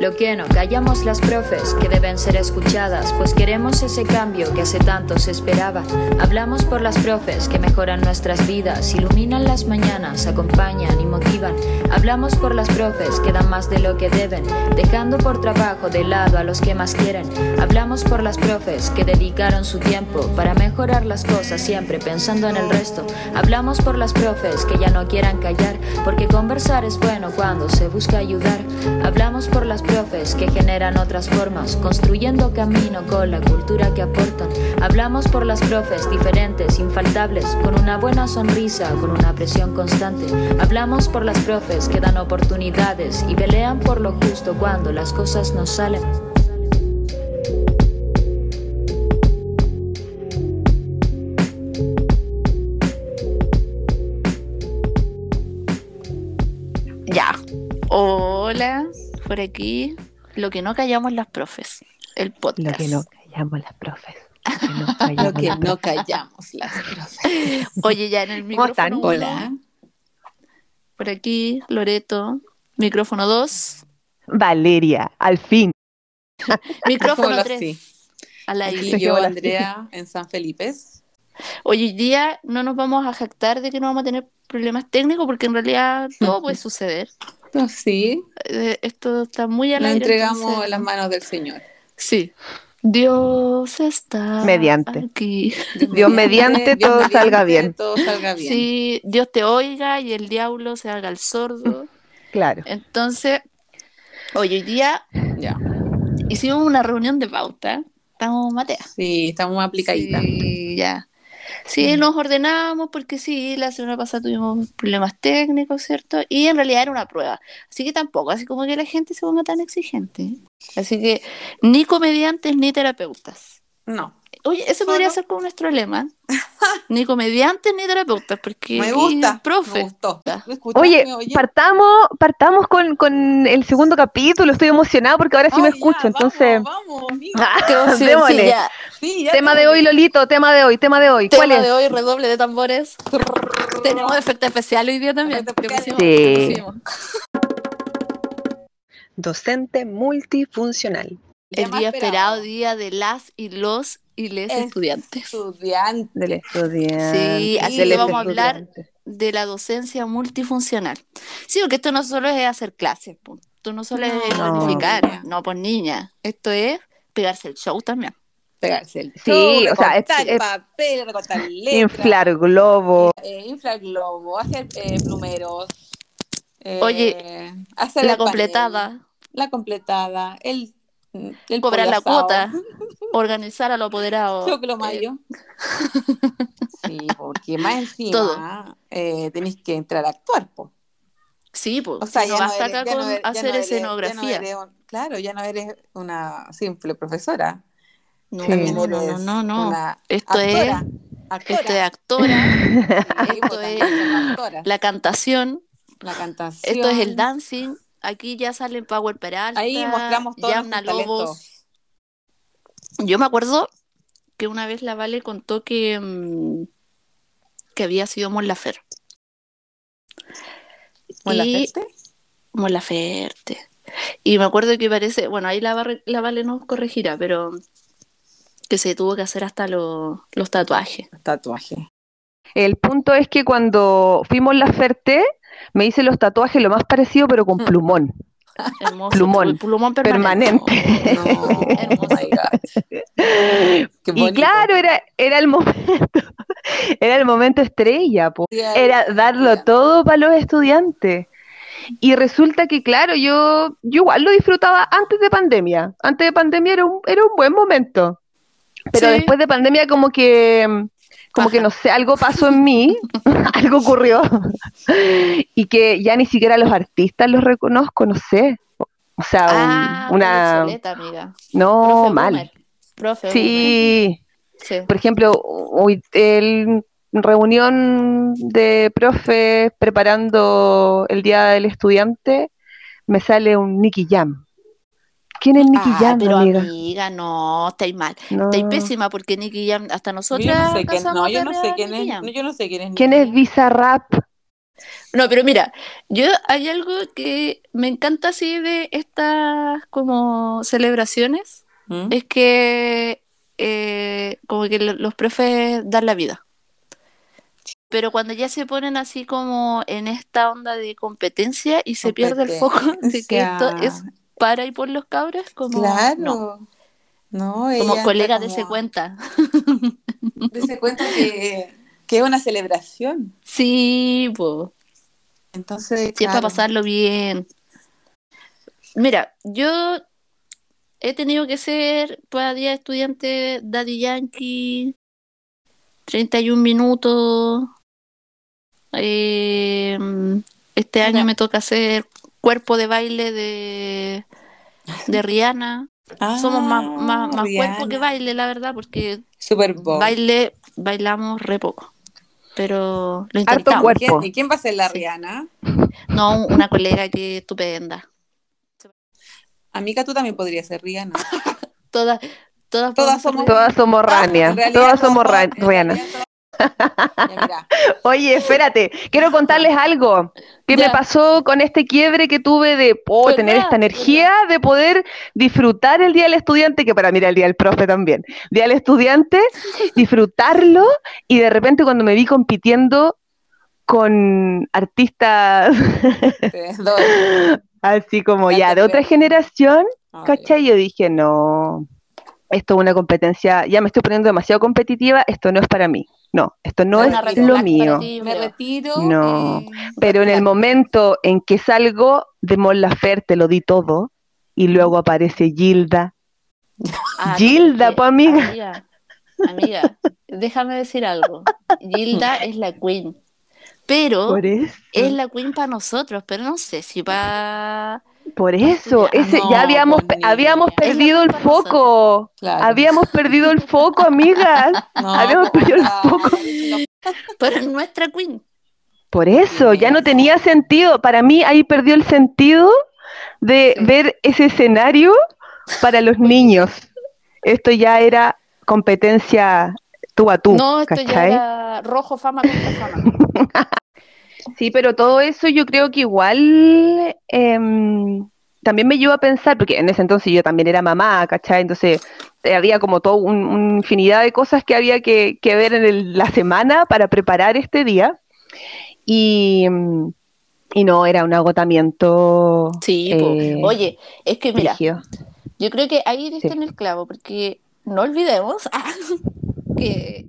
Lo que no callamos las profes, que deben ser escuchadas, pues queremos ese cambio que hace tanto se esperaba. Hablamos por las profes que mejoran nuestras vidas, iluminan las mañanas, acompañan y motivan. Hablamos por las profes que dan más de lo que deben, dejando por trabajo de lado a los que más quieren. Hablamos por las profes que dedicaron su tiempo para mejorar las cosas siempre pensando en el resto. Hablamos por las profes que ya no quieran callar, porque conversar es bueno cuando se busca ayudar. Hablamos por las profes que generan otras formas, construyendo camino con la cultura que aportan. Hablamos por las profes diferentes, infaltables, con una buena sonrisa, con una presión constante. Hablamos por las profes que dan oportunidades y pelean por lo justo cuando las cosas no salen. Ya. Hola, por aquí. Lo que no callamos las profes. El podcast. Lo que no callamos las profes. Lo que no callamos las profes. Oye, ya en el ¿Cómo están? micrófono. uno, Hola. Por aquí, Loreto. Micrófono 2. Valeria, al fin. Micrófono Hola, 3. sí. Al aire. Yo, Andrea, en San Felipe. Hoy día no nos vamos a jactar de que no vamos a tener problemas técnicos porque en realidad todo puede suceder. No, sí, Eh, Esto está muy lo aire. entregamos entonces- en las manos del Señor. Sí. Dios está Mediante. aquí. Dios mediante, todo salga bien. Todo salga bien. Sí, Dios te oiga y el diablo se haga el sordo. Claro. Entonces, hoy, hoy día Ya. hicimos una reunión de pauta. Estamos Matea. Sí, estamos aplicaditas. Sí, ya. Sí, nos ordenamos porque sí, la semana pasada tuvimos problemas técnicos, ¿cierto? Y en realidad era una prueba. Así que tampoco, así como que la gente se ponga tan exigente. Así que ni comediantes ni terapeutas. No. Oye, ese podría ser como nuestro lema. ni comediantes ni terapeutas, porque Me gusta. profe. Me gustó. Ya. ¿Lo escuchaste, Oye, oye? partamos, partamos con, con el segundo capítulo. Estoy emocionada porque ahora sí me Oh, ya, escucho. Entonces, Vamos, vamos, amiga. Ah, sí, démosle. ya. Sí, ya tema de hoy, Lolito, tema de hoy, tema de hoy. ¿Cuál Tema es? de hoy, redoble de tambores. Tenemos efecto especial hoy día también. Sí. Docente multifuncional. El día esperado día de las y los y les Es- estudiantes. Estudiante. Del estudiante. Sí, así que vamos a hablar de la docencia multifuncional. Sí, porque esto no solo es hacer clases, esto no solo es No, planificar, no, pues niña, esto es pegarse el show también. Pegarse el Sí, show, o sea, es- es- papel, recortar letras. Inflar globo. eh, inflar globo, hacer eh, plumeros. eh, Oye, hacer La panel, completada, la completada, el, el cobrar la cuota, organizar a los apoderados. choclo eh, mayo. Sí, porque más encima Todo. eh, tenéis que entrar a actuar, po. sí, pues, O sea, si no ya no basta eres- acá no con eres- ya hacer no eres- ya no escenografía. eres claro, ya no eres una simple profesora. No, Sí. También no, no, eres no, no. una Esto es, actora. actora. esto es actora, esto es la cantación, La cantación. esto es el dancing. Aquí ya salen Power Peralta, Ahí mostramos todos Yamna nuestros Lobos. Yo me acuerdo que una vez la Vale contó que, mm, que había sido Mon Lafer. ¿Con la Y- Ferte? Mon Laferte. Y me acuerdo que parece, bueno, ahí la, la Vale nos corregirá, pero que se tuvo que hacer hasta los, los tatuajes. Tatuaje. El punto es que cuando fuimos la Ferté, me hice los tatuajes lo más parecido, pero con Mm. plumón. Hermoso. Plumón. el plumón permanente. Permanente. No, oh Y claro, era, era el momento, era el momento estrella, po. era darlo todo para los estudiantes. Y resulta que, claro, yo, yo igual lo disfrutaba antes de pandemia. Antes de pandemia era un, era un buen momento. Pero Sí. después de pandemia como que, como que no sé, algo pasó en mí, algo ocurrió. y que ya ni siquiera los artistas los reconozco, no sé. O sea, un- Ah, una... obsoleta, amiga. No, Profe mal. boomer. Profe Sí, por ejemplo, hoy el reunión de profes preparando el día del estudiante, me sale un Nicky Jam. ¿Quién es Nicky Ah, Jam, pero amiga? amiga, no, estáis mal. No. Estáis pésima porque Nicky Jam, hasta nosotros Yo no sé quién, no, yo no sé quién Nicky es, Jam. no, yo no sé quién es. ¿Quién Nicky es Bizarrap? No, pero mira, yo hay algo que me encanta así de estas como celebraciones, ¿Mm? es que eh, como que lo- los profes dan la vida. Pero cuando ya se ponen así como en esta onda de competencia y se pierde el foco de que esto es para y por los cabros, como Claro. no, No, como colega está de como- cuenta. Dese cuenta que, que es una celebración. Sí, pues. Entonces, Sí, es para pasarlo bien. Mira, yo he tenido que ser para día de estudiante Daddy Yankee, 31 minutos. Eh, este año me toca hacer cuerpo de baile de, de Rihanna. Somos más, más, más cuerpo que Ah, baile, la verdad, porque Super baile bailamos re poco. Pero lo Harto intentamos. cuerpo. ¿Quién- ¿Y quién va a ser la Sí. Rihanna? No, una colega que es estupenda. Amiga, tú también podrías ser Rihanna. Todas, todas, Todas somos- Todas somos Rania, todas somos son- Mira, Oye, espérate, quiero contarles algo que Ya. me pasó con este quiebre que tuve de oh, ¿Verdad? tener esta energía de poder disfrutar el Día del Estudiante, que para mí era el Día del Profe también. Día del Estudiante, disfrutarlo y de repente cuando me vi compitiendo con artistas así como Ya de otra generación, ¿cachai? Yo dije, no, esto es una competencia, ya me estoy poniendo demasiado competitiva, esto no es para mí. No, esto no es lo mío. ti, Me retiro. No, Pero en el momento en que salgo de Mon Laferte lo di todo y luego aparece Gilda. Ah, Gilda, pues, amiga. Amiga, amiga, déjame decir algo. Gilda es la queen, pero es la queen para nosotros, pero no sé si para... Por eso, ese, No, ya habíamos, habíamos perdido el foco. Claro. Habíamos perdido el foco, amigas. No, habíamos perdido el foco. Pero es nuestra queen. Por eso, ya no tenía sentido. Para mí ahí perdió el sentido de Sí. ver ese escenario para los niños. Esto ya era competencia tú a tú, no, esto ya era rojo fama contra fama. Sí, pero todo eso yo creo que igual em, también me llevó a pensar, porque en ese entonces yo también era mamá, ¿cachai? Entonces eh, había como toda un- una infinidad de cosas que había que, que ver en el- la semana para preparar este día. Y, y no, era un agotamiento. Sí, eh, oye, es que mira. Yo creo que ahí diste Sí. en el clavo, porque no olvidemos que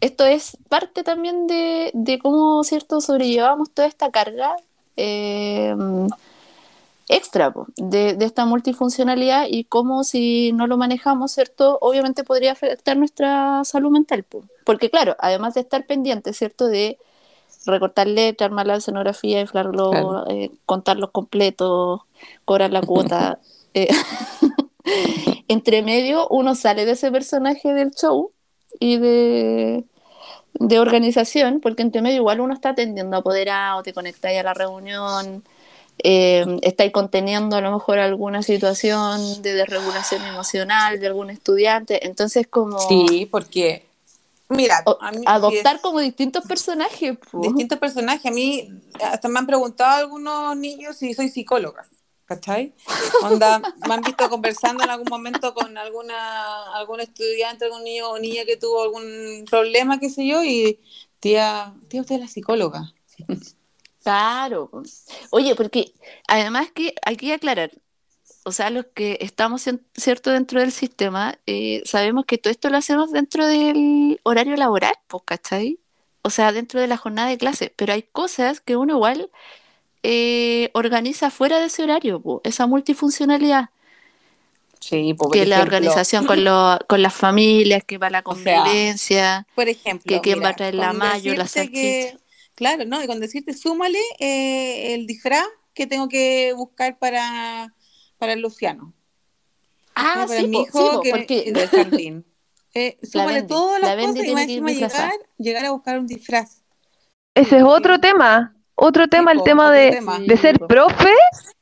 esto es parte también de, de cómo, ¿cierto?, sobrellevamos toda esta carga eh, extra de, de esta multifuncionalidad y cómo si no lo manejamos, ¿cierto?, obviamente podría afectar nuestra salud mental. po. Porque claro, además de estar pendiente, ¿cierto?, de recortar letras, armar la escenografía, inflarlo, Claro. eh, contar los completos, cobrar la cuota. eh, entre medio uno sale de ese personaje del show y de, de organización, porque entre medio igual uno está atendiendo apoderado, te conectáis a la reunión, eh, estáis conteniendo a lo mejor alguna situación de desregulación emocional de algún estudiante, entonces como Sí, porque, mira, o- a mí, adoptar como distintos personajes. po. distintos personajes. A mí, hasta me han preguntado algunos niños si soy psicóloga, ¿cachai? Onda, me han visto conversando en algún momento con alguna algún estudiante, algún niño o niña que tuvo algún problema, qué sé yo, y tía, tía, usted es la psicóloga. Claro. Oye, porque además que hay que aclarar, o sea, los que estamos cierto dentro del sistema, eh, sabemos que todo esto lo hacemos dentro del horario laboral, pues, ¿cachai? O sea, dentro de la jornada de clase, pero hay cosas que uno igual eh, organiza fuera de ese horario, po, esa multifuncionalidad, Sí, por que la organización con, lo- con las familias, que va la O sea, convivencia, Por ejemplo, que quién va a traer la mayo, la que- claro, ¿no? Y con decirte, súmale eh, el disfraz que tengo que buscar para, para el Luciano. ah, para sí, mi hijo sí, que, porque del jardín. Eh, súmale Bendy, todas la las Bendy cosas y más encima llegar a buscar un disfraz. Ese es otro tema. Otro tema, el tema de, tema. de ser profe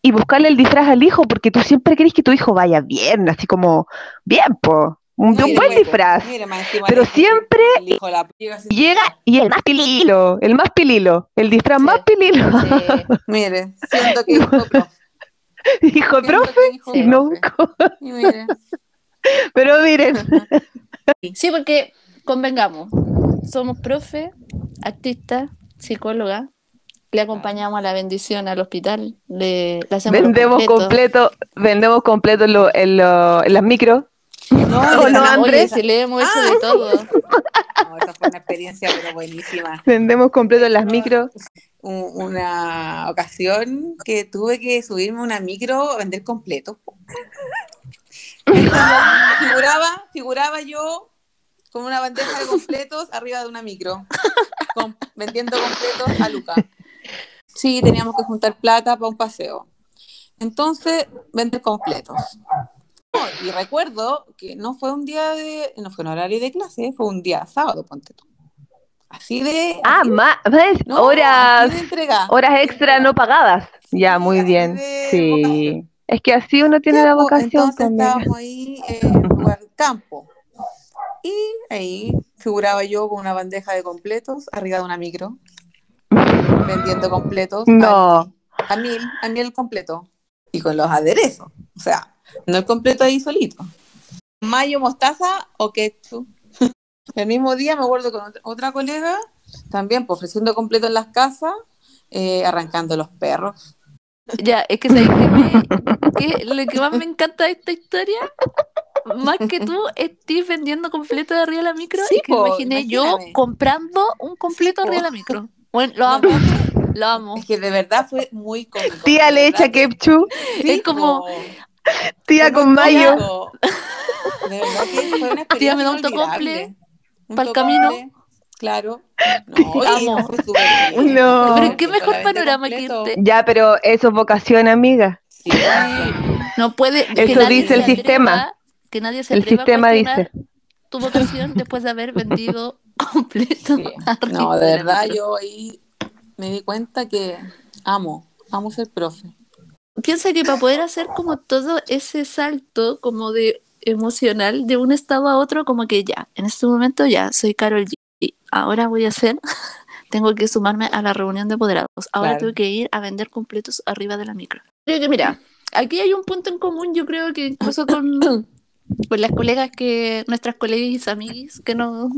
y buscarle el disfraz al hijo, porque tú siempre querés que tu hijo vaya bien, así como bien, po. Un, Mire, buen disfraz. mire, Pero siempre el hijo de la llega y el más pililo, el más pililo, el disfraz Sí. más pililo. Sí. Mire, siento que hijo profe. Siento profe, que hijo y nunca. Y mire, Pero miren, Sí, porque convengamos, somos profe, artista, psicóloga, le acompañamos a la bendición al hospital, le, le hacemos vendemos completo, vendemos completo en, lo- en, lo- en las micro. no, ¿O de no, verdad, Andrés? Oye, si le hemos hecho Ah. de todo. no, esa fue una experiencia pero buenísima. Vendemos completo en las micro. Un- una ocasión que tuve que subirme a una micro a vender completo. figuraba, figuraba yo con una bandeja de completos arriba de una micro, con- vendiendo completos a Luca. Sí, teníamos que juntar plata para un paseo. Entonces, vender completos. Y recuerdo que no fue un día de, no fue un horario de clase, fue un día sábado, ponte tú. Así de, Ah, así de- más, horas, así de entrega. horas extra no pagadas. Ya, muy bien. de Sí. vocación. Es que así uno tiene la vocación Entonces también. estábamos ahí en un lugar campo. Y ahí figuraba yo con una bandeja de completos arriba de una micro, vendiendo completos. No. al- A mil, a mil el completo. Y con los aderezos. O sea, no el completo ahí solito. Mayo, mostaza o ketchup. El mismo día me acuerdo con otra, colega, también pues, ofreciendo completo en las casas, eh, arrancando los perros. Ya, es que ¿sabes qué me- qué- lo que más me encanta de esta historia, más que tú, Steve vendiendo completo de arriba de la micro Sí, y que po, imaginé yo comprando un completo Sí, arriba de la micro. Bueno, lo amo, no, lo amo. Es que de verdad fue muy cómico. Tía le echa ketchup, sí, Es como- tía con mayo. cómico. De verdad que fue una experiencia Tía, me da un tocomple pa'l tocomple, camino. Claro. No, oye, Amo. fue súper bien. No. Pero qué mejor panorama que irte. Ya, pero eso es vocación, amiga. Sí, No puede. Eso dice el sistema. atreva- que nadie se El sistema dice. Tu vocación después de haber vendido completo. sí. arriba No, de verdad, yo ahí me di cuenta que amo, amo ser profe. Piensa que para poder hacer como todo ese salto como de emocional de un estado a otro, como que ya, en este momento ya soy Carol G. Y ahora voy a hacer, tengo que sumarme a la reunión de apoderados. Ahora Claro. tengo que ir a vender completos arriba de la micro. Creo que mira, aquí hay un punto en común, yo creo que incluso con, con las colegas que, nuestras colegas y amiguis que no,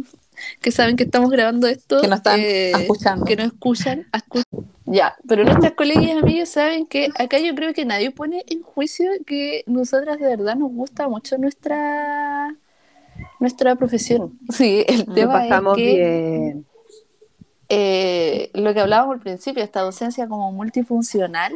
que saben que estamos grabando esto, Que nos están eh, escuchando. que nos escuchan, escu- ya, pero nuestras colegas y amigos saben que acá yo creo que nadie pone en juicio que nosotras de verdad nos gusta mucho nuestra nuestra profesión. Sí, el Lo tema es que bien. eh, lo que hablábamos al principio, esta docencia como multifuncional,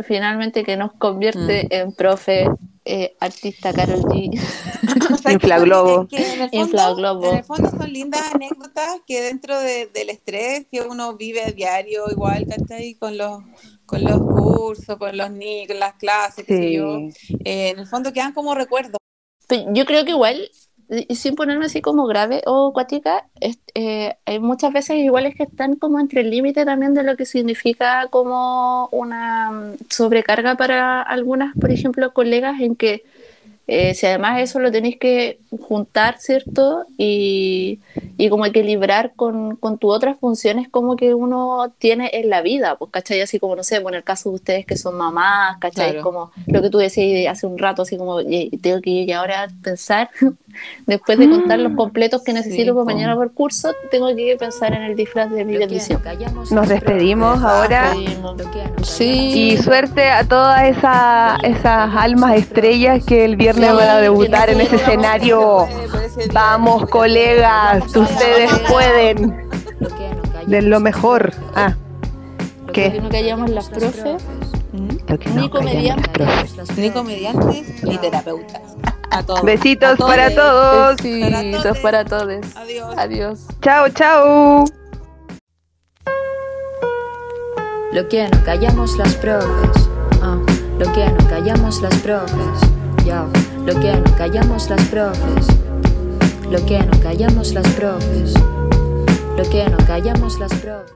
finalmente que nos convierte en profe, eh, artista Carol G. O sea, que Inflaglobo. son- que en, el fondo, Inflaglobo. en el fondo son lindas anécdotas que dentro de- del estrés que uno vive a diario, igual, ¿cachai? Con los, con los cursos, con los niños, con las clases, qué sé yo. Sí. Eh, en el fondo quedan como recuerdos. Pero Yo creo que igual, y sin ponerme así como grave o cuática, eh, hay muchas veces iguales que están como entre el límite también de lo que significa como una mm, sobrecarga para algunas, por ejemplo, colegas en que eh, si además eso lo tenéis que juntar, ¿cierto? Y, y como equilibrar con, con tus otras funciones como que uno tiene en la vida, pues, ¿cachai? Así como, no sé, bueno, en el caso de ustedes que son mamás, ¿cachai? Claro. Como lo que tú decías hace un rato, así como, "Ye- tengo que ir ahora pensar, después de contar los completos que necesito Sí, para mañana por curso, tengo que pensar en el disfraz de mi bendición. Nos despedimos ahora. Sí. Y suerte a todas esas, esas almas estrellas que el viernes Sí, van a debutar en ese escenario. Vamos, colegas, ustedes pueden. De lo mejor. Ah, Que ¿qué? no callamos las profes, Lo que ni no comediantes. las profes. Ni comediantes ni terapeutas. A todos. Besitos A todos. para todos. Besitos para todos. Adiós. Adiós. Chao, chao. Lo que no callamos las profes. Lo que no callamos las profes. Lo que no callamos las profes. Lo que no callamos las profes. Lo que no callamos las profes.